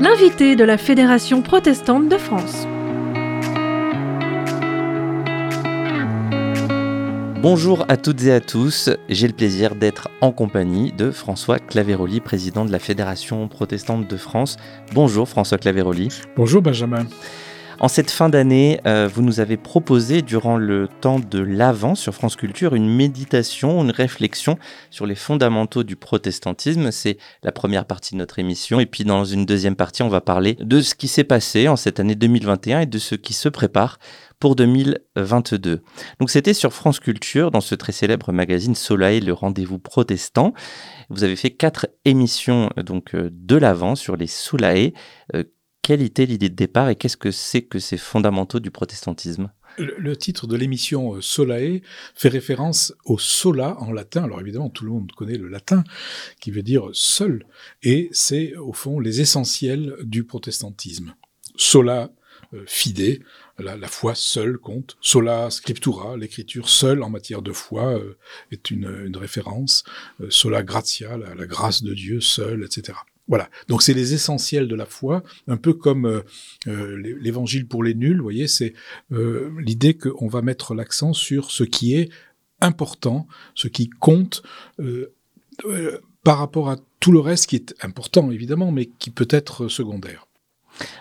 L'invité de la Fédération protestante de France. Bonjour à toutes et à tous, j'ai le plaisir d'être en compagnie de François Claveroli, président de la Fédération protestante de France. Bonjour François Claveroli. Bonjour Benjamin. En cette fin d'année, euh, vous nous avez proposé durant le temps de l'Avent sur France Culture une méditation, une réflexion sur les fondamentaux du protestantisme. C'est la première partie de notre émission. Et puis dans une deuxième partie, on va parler de ce qui s'est passé en cette année 2021 et de ce qui se prépare pour 2022. Donc c'était sur France Culture, dans ce très célèbre magazine Soleil, le rendez-vous protestant. Vous avez fait quatre émissions donc euh, de l'Avent sur les Soulae. Quelle était l'idée de départ et qu'est-ce que c'est que ces fondamentaux du protestantisme? Le, titre de l'émission euh, Solae fait référence au sola en latin. Alors évidemment, tout le monde connaît le latin, qui veut dire seul, et c'est au fond les essentiels du protestantisme. Sola euh, fide, la, foi seule compte. Sola scriptura, l'écriture seule en matière de foi euh, est une, référence. sola gratia, la, grâce de Dieu seule, etc. Voilà. Donc c'est les essentiels de la foi, un peu comme euh, euh, l'évangile pour les nuls. Vous voyez, c'est euh, l'idée qu'on va mettre l'accent sur ce qui est important, ce qui compte par rapport à tout le reste qui est important évidemment, mais qui peut être secondaire.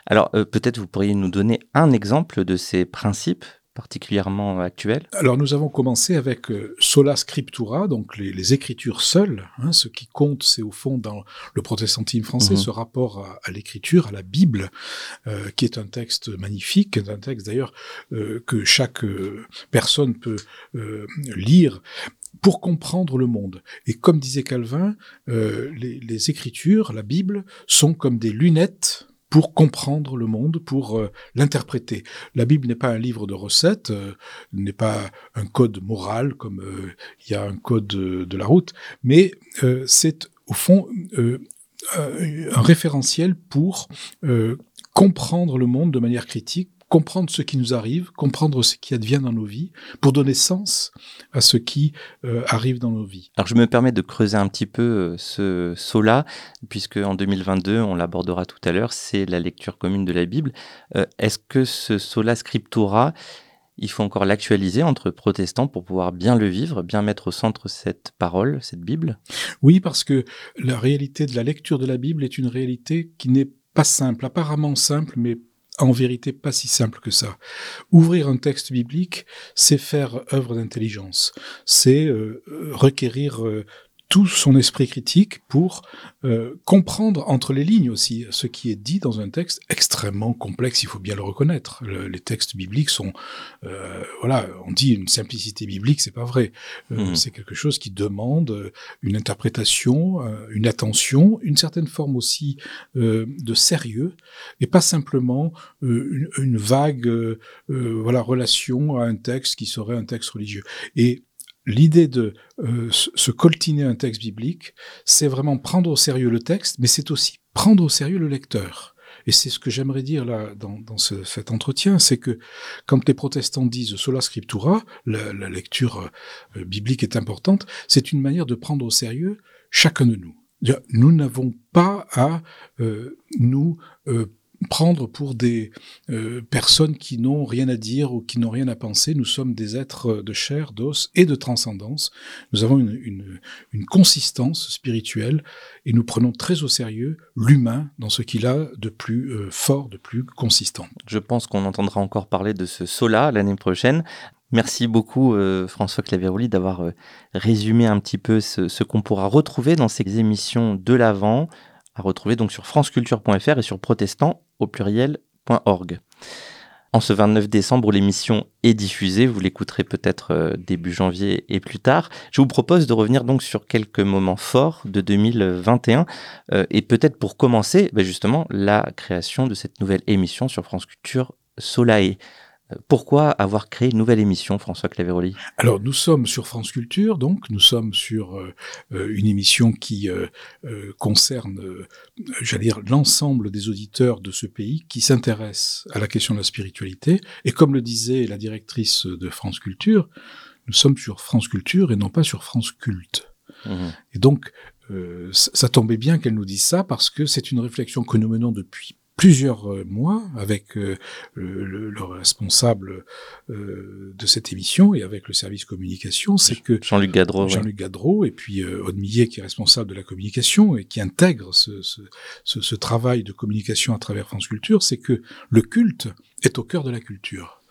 Alors peut-être vous pourriez nous donner un exemple de ces principes particulièrement actuel Alors nous avons commencé avec euh, sola scriptura, donc les, écritures seules. Hein, ce qui compte, c'est au fond dans le protestantisme français mhm. ce rapport à, l'écriture, à la Bible, euh, qui est un texte magnifique, un texte d'ailleurs euh, que chaque personne peut lire pour comprendre le monde. Et comme disait Calvin, les, les écritures, la Bible, sont comme des lunettes pour comprendre le monde, pour euh, l'interpréter. La Bible n'est pas un livre de recettes, euh, n'est pas un code moral comme euh, il y a un code de la route, mais c'est au fond un référentiel pour comprendre le monde de manière critique, comprendre ce qui nous arrive, comprendre ce qui advient dans nos vies, pour donner sens à ce qui euh, arrive dans nos vies. Alors je me permets de creuser un petit peu euh, ce saut-là, puisque en 2022, on l'abordera tout à l'heure, c'est la lecture commune de la Bible. Euh, est-ce que ce sola scriptura, il faut encore l'actualiser entre protestants pour pouvoir bien le vivre, bien mettre au centre cette parole, cette Bible? Oui, parce que la réalité de la lecture de la Bible est une réalité qui n'est pas simple, apparemment simple, mais en vérité pas si simple que ça. Ouvrir un texte biblique, c'est faire œuvre d'intelligence, c'est euh, requérir euh, tout son esprit critique pour euh, comprendre entre les lignes aussi ce qui est dit dans un texte extrêmement complexe, il faut bien le reconnaître. les textes bibliques sont, euh, voilà, on dit une simplicité biblique, c'est pas vrai. Euh, mmh. C'est quelque chose qui demande une interprétation, une attention, une certaine forme aussi de sérieux, et pas simplement une, une, vague, voilà, relation à un texte qui serait un texte religieux. Et l'idée de euh, se coltiner un texte biblique, c'est vraiment prendre au sérieux le texte, mais c'est aussi prendre au sérieux le lecteur. Et c'est ce que j'aimerais dire là dans, dans ce, cet entretien, c'est que quand les protestants disent sola scriptura, la, la lecture euh, biblique est importante, c'est une manière de prendre au sérieux chacun de nous. Nous n'avons pas à euh, nous euh, prendre pour des euh, personnes qui n'ont rien à dire ou qui n'ont rien à penser. Nous sommes des êtres de chair, d'os et de transcendance. Nous avons une, une, consistance spirituelle et nous prenons très au sérieux l'humain dans ce qu'il a de plus euh, fort, de plus consistant. Je pense qu'on entendra encore parler de ce sola l'année prochaine. Merci beaucoup euh, François Claveroli d'avoir résumé un petit peu ce, ce qu'on pourra retrouver dans ces émissions de l'avant à retrouver donc sur franceculture.fr et sur protestant au pluriel.org. En ce 29 décembre l'émission est diffusée, vous l'écouterez peut-être euh, début janvier et plus tard, je vous propose de revenir donc sur quelques moments forts de 2021 euh, et peut-être pour commencer bah, justement la création de cette nouvelle émission sur France Culture Solae. Pourquoi avoir créé une nouvelle émission, François Claveroli? Alors, nous sommes sur France Culture, donc nous sommes sur euh, euh, une émission qui euh, concerne, j'allais dire, l'ensemble des auditeurs de ce pays qui s'intéressent à la question de la spiritualité. Et comme le disait la directrice de France Culture, nous sommes sur France Culture et non pas sur France Culte. Mmh. Et donc, ça tombait bien qu'elle nous dise ça parce que c'est une réflexion que nous menons depuis plusieurs euh, mois avec euh, le, le, responsable euh, de cette émission et avec le service communication, c'est que Jean-Luc Gadreau, Jean-Luc Gadreau et puis euh, Aude Millet qui est responsable de la communication et qui intègre ce, ce, ce, ce travail de communication à travers France Culture, c'est que le culte est au cœur de la culture.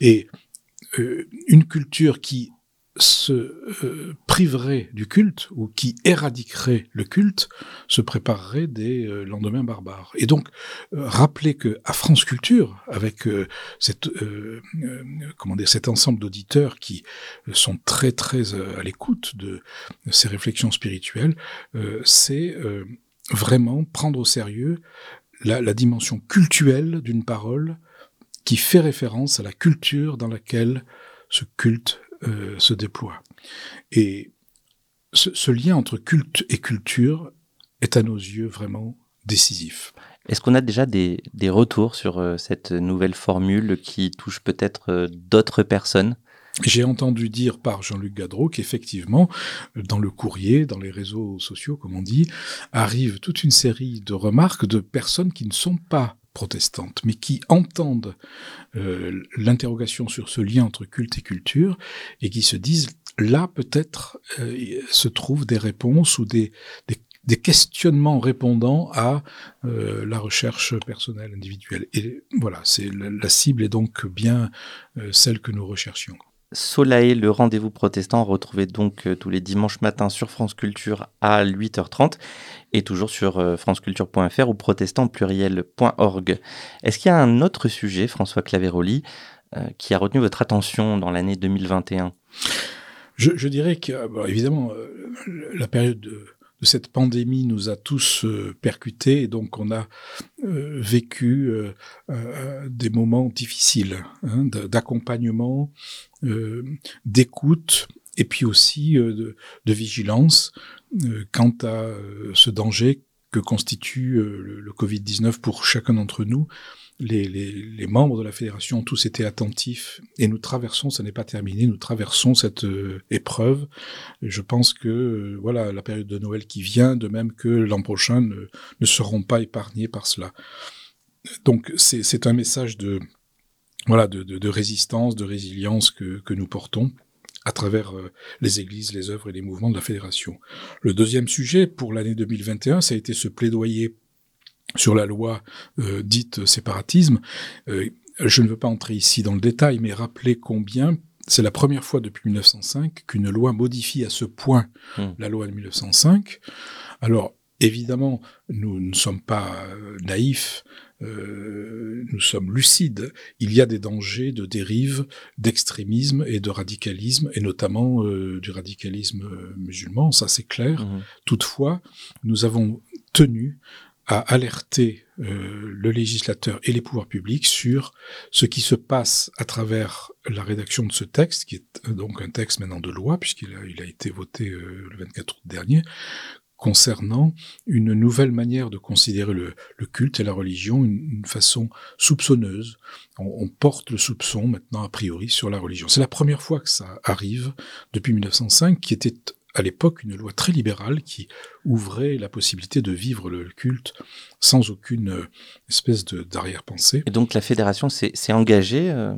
Et euh, une culture qui se euh, priverait du culte ou qui éradiquerait le culte se préparerait des euh, lendemains barbares. Et donc euh, rappeler que à France Culture, avec euh, cette euh, comment dire cet ensemble d'auditeurs qui sont très très à l'écoute de ces réflexions spirituelles, c'est vraiment prendre au sérieux la, la dimension cultuelle d'une parole qui fait référence à la culture dans laquelle ce culte euh, se déploie. Et ce, ce, lien entre culte et culture est à nos yeux vraiment décisif. Est-ce qu'on a déjà des, des retours sur euh, cette nouvelle formule qui touche peut-être euh, d'autres personnes? J'ai entendu dire par Jean-Luc Gadreau qu'effectivement, dans le courrier, dans les réseaux sociaux, comme on dit, arrive toute une série de remarques de personnes qui ne sont pas protestantes, mais qui entendent euh, l'interrogation sur ce lien entre culte et culture et qui se disent là peut-être euh, se trouvent des réponses ou des, des, des questionnements répondant à euh, la recherche personnelle individuelle. Et voilà, c'est la, la, cible est donc bien euh, celle que nous recherchions. Solae, le rendez-vous protestant, retrouvez donc euh, tous les dimanches matins sur France Culture à 8h30 et toujours sur euh, franceculture.fr ou protestantpluriel.org. Est-ce qu'il y a un autre sujet, François Claveroli, euh, qui a retenu votre attention dans l'année 2021 je, dirais que, bon, évidemment, la période cette pandémie nous a tous euh, percutés et donc on a euh, vécu des moments difficiles hein, d'accompagnement, d'écoute et puis aussi de, de, vigilance quant à ce danger que constitue le, le Covid-19 pour chacun d'entre nous les, membres de la fédération ont tous été attentifs et nous traversons, ça n'est pas terminé, nous traversons cette euh, épreuve. Je pense que euh, voilà la période de Noël qui vient, de même que l'an prochain, ne, seront pas épargnés par cela. Donc c'est un message de voilà de, résistance, de résilience que, que nous portons à travers euh, les églises, les œuvres et les mouvements de la fédération. Le deuxième sujet pour l'année 2021, ça a été ce plaidoyer sur la loi euh, dite séparatisme. Euh, je ne veux pas entrer ici dans le détail, mais rappeler combien c'est la première fois depuis 1905 qu'une loi modifie à ce point mmh. la loi de 1905. Alors, évidemment, nous ne sommes pas euh, naïfs, euh, nous sommes lucides. Il y a des dangers de dérive, d'extrémisme et de radicalisme, et notamment euh, du radicalisme musulman, ça c'est clair. Mmh. Toutefois, nous avons tenu à alerter euh, le législateur et les pouvoirs publics sur ce qui se passe à travers la rédaction de ce texte, qui est donc un texte maintenant de loi, puisqu'il a, il a été voté euh, le 24 août dernier, concernant une nouvelle manière de considérer le, le culte et la religion, une, une façon soupçonneuse. On, on, porte le soupçon maintenant a priori sur la religion. C'est la première fois que ça arrive depuis 1905, qui était à l'époque une loi très libérale qui ouvrait la possibilité de vivre le culte sans aucune euh, espèce d'arrière-pensée. Et donc la fédération s'est engagée euh...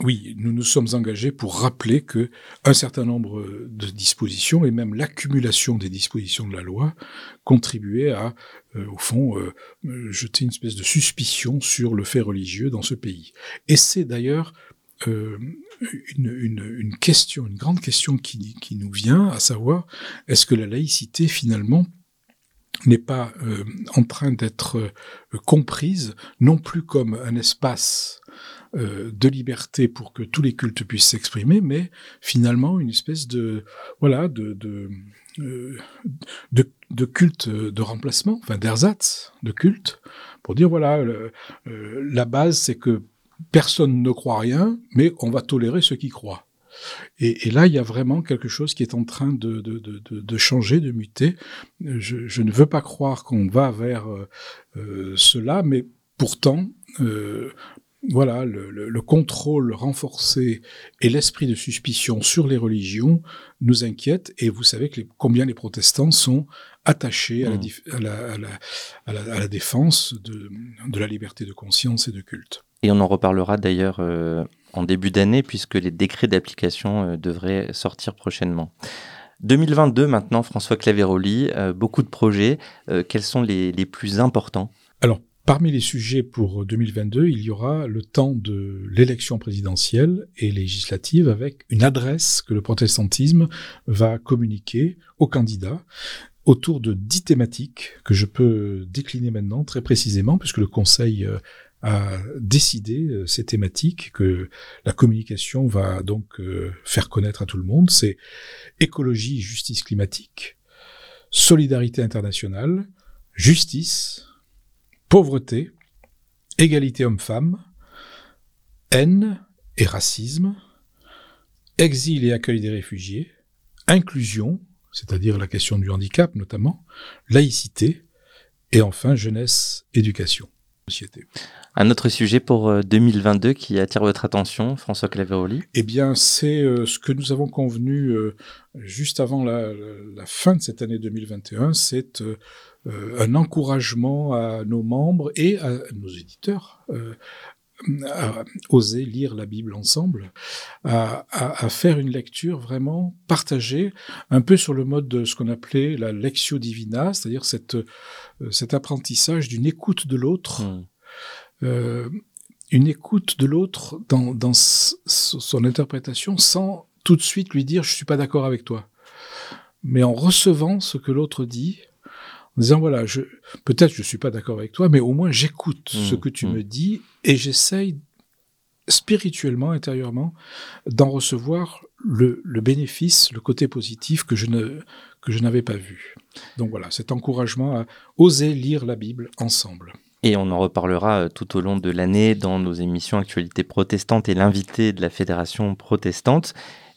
Oui, nous nous sommes engagés pour rappeler que un certain nombre de dispositions et même l'accumulation des dispositions de la loi contribuaient à, euh, au fond, euh, jeter une espèce de suspicion sur le fait religieux dans ce pays. Et c'est d'ailleurs euh, une, une, question, une grande question qui, qui nous vient, à savoir, est-ce que la laïcité, finalement, n'est pas euh, en train d'être euh, comprise non plus comme un espace de liberté pour que tous les cultes puissent s'exprimer, mais finalement une espèce de voilà de de, de, culte de remplacement, enfin d'ersatz de culte, pour dire voilà la base c'est que personne ne croit rien, mais on va tolérer ceux qui croient. Et, et, là, il y a vraiment quelque chose qui est en train de, de, de, de changer, de muter. Je, je, ne veux pas croire qu'on va vers euh, cela, mais pourtant, euh, voilà, le, contrôle renforcé et l'esprit de suspicion sur les religions nous inquiètent. Et vous savez que combien les protestants sont attachés à, la, défense de, la liberté de conscience et de culte. Et on en reparlera d'ailleurs euh, en début d'année, puisque les décrets d'application euh, devraient sortir prochainement. 2022 maintenant, François Claveroli, euh, beaucoup de projets. quels sont les, les plus importants? Alors, Parmi les sujets pour 2022, il y aura le temps de l'élection présidentielle et législative avec une adresse que le protestantisme va communiquer aux candidats autour de dix thématiques que je peux décliner maintenant très précisément puisque le Conseil a décidé euh, ces thématiques que la communication va donc euh, faire connaître à tout le monde. C'est écologie, justice climatique, solidarité internationale, justice, pauvreté, égalité homme-femme, haine et racisme, exil et accueil des réfugiés, inclusion, c'est-à-dire la question du handicap notamment, laïcité, et enfin jeunesse, éducation, société. Un autre sujet pour 2022 euh, qui attire votre attention, François Claveroli Eh bien, c'est euh, ce que nous avons convenu euh, juste avant la, fin de cette année 2021, c'est euh, un encouragement à nos membres et à nos éditeurs oser lire la Bible ensemble, à, à, faire une lecture vraiment partagée, un peu sur le mode de ce qu'on appelait la lectio divina, c'est-à-dire cette, euh, cet apprentissage d'une écoute de l'autre, mmh. euh, une écoute de l'autre dans, dans son interprétation sans tout de suite lui dire je suis pas d'accord avec toi, mais en recevant ce que l'autre dit, en disant voilà, je, peut-être je suis pas d'accord avec toi, mais au moins j'écoute mmh, ce que tu mmh. me dis et j'essaye spirituellement, intérieurement, d'en recevoir le, le, bénéfice, le côté positif que je ne que je n'avais pas vu. Donc voilà, cet encouragement à oser lire la Bible ensemble. Et on en reparlera euh, tout au long de l'année dans nos émissions Actualité protestante et l'invité de la Fédération protestante.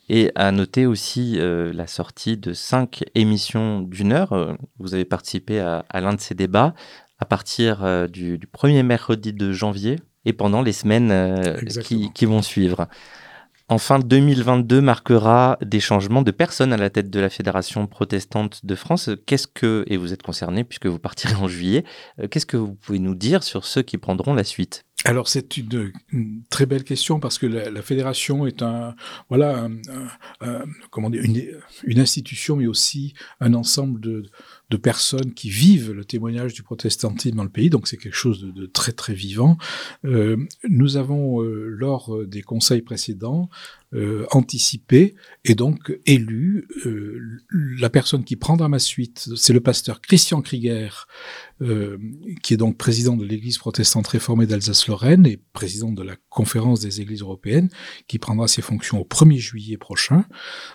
Et à noter aussi euh, la sortie de cinq émissions d'une heure. Euh, vous avez participé à, l'un de ces débats à partir euh, du, premier mercredi de janvier et pendant les semaines qui, qui, vont suivre. Enfin, 2022 marquera des changements de personnes à la tête de la Fédération protestante de France. Qu'est-ce que, et vous êtes concerné puisque vous partirez en juillet, qu'est-ce que vous pouvez nous dire sur ceux qui prendront la suite? Alors c'est une, très belle question parce que la, fédération est un voilà une, institution mais aussi un ensemble de, de, personnes qui vivent le témoignage du protestantisme dans le pays donc c'est quelque chose de, de, très très vivant. Euh, nous avons euh, lors des conseils précédents euh, anticipé et donc élu euh, la personne qui prendra ma suite. C'est le pasteur Christian Krieger, euh, qui est donc président de l'Église protestante réformée d'Alsace-Lorraine et président de la conférence des Églises européennes, qui prendra ses fonctions au 1er juillet prochain.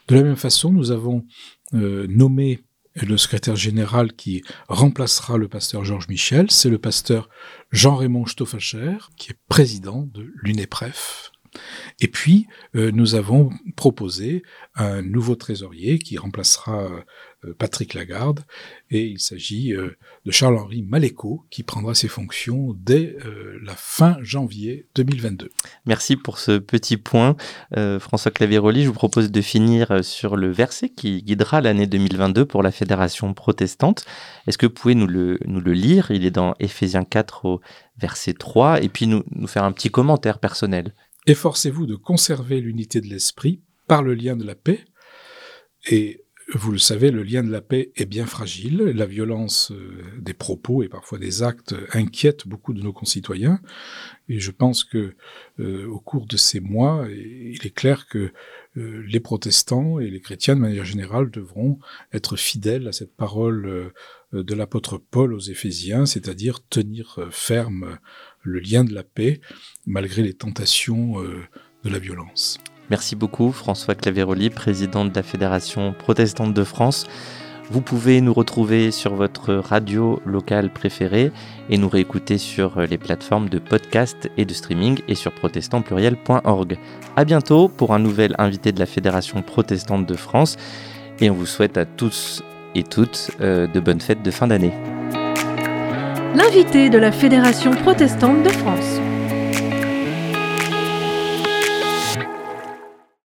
De la même façon, nous avons nommé le secrétaire général qui remplacera le pasteur Georges Michel, c'est le pasteur Jean-Raymond Stoffacher, qui est président de l'UNEPREF, et puis, euh, nous avons proposé un nouveau trésorier qui remplacera euh, Patrick Lagarde, et il s'agit euh, de Charles-Henri Maléco, qui prendra ses fonctions dès la fin janvier 2022. Merci pour ce petit point. François Claveroli, je vous propose de finir sur le verset qui guidera l'année 2022 pour la Fédération protestante. Est-ce que vous pouvez nous le, nous le lire? Il est dans Éphésiens 4 au verset 3, et puis nous, nous faire un petit commentaire personnel. Efforcez-vous de conserver l'unité de l'esprit par le lien de la paix. Et vous le savez, le lien de la paix est bien fragile. La violence euh, des propos et parfois des actes inquiète beaucoup de nos concitoyens. Et je pense que euh, au cours de ces mois, il est clair que euh, les protestants et les chrétiens de manière générale devront être fidèles à cette parole de l'apôtre Paul aux Éphésiens, c'est-à-dire tenir ferme le lien de la paix malgré les tentations de la violence. Merci beaucoup François Claveroli, président de la Fédération protestante de France. Vous pouvez nous retrouver sur votre radio locale préférée et nous réécouter sur les plateformes de podcast et de streaming et sur protestantpluriel.org. À bientôt pour un nouvel invité de la Fédération protestante de France et on vous souhaite à tous et toutes euh, de bonnes fêtes de fin d'année l'invité de la Fédération protestante de France.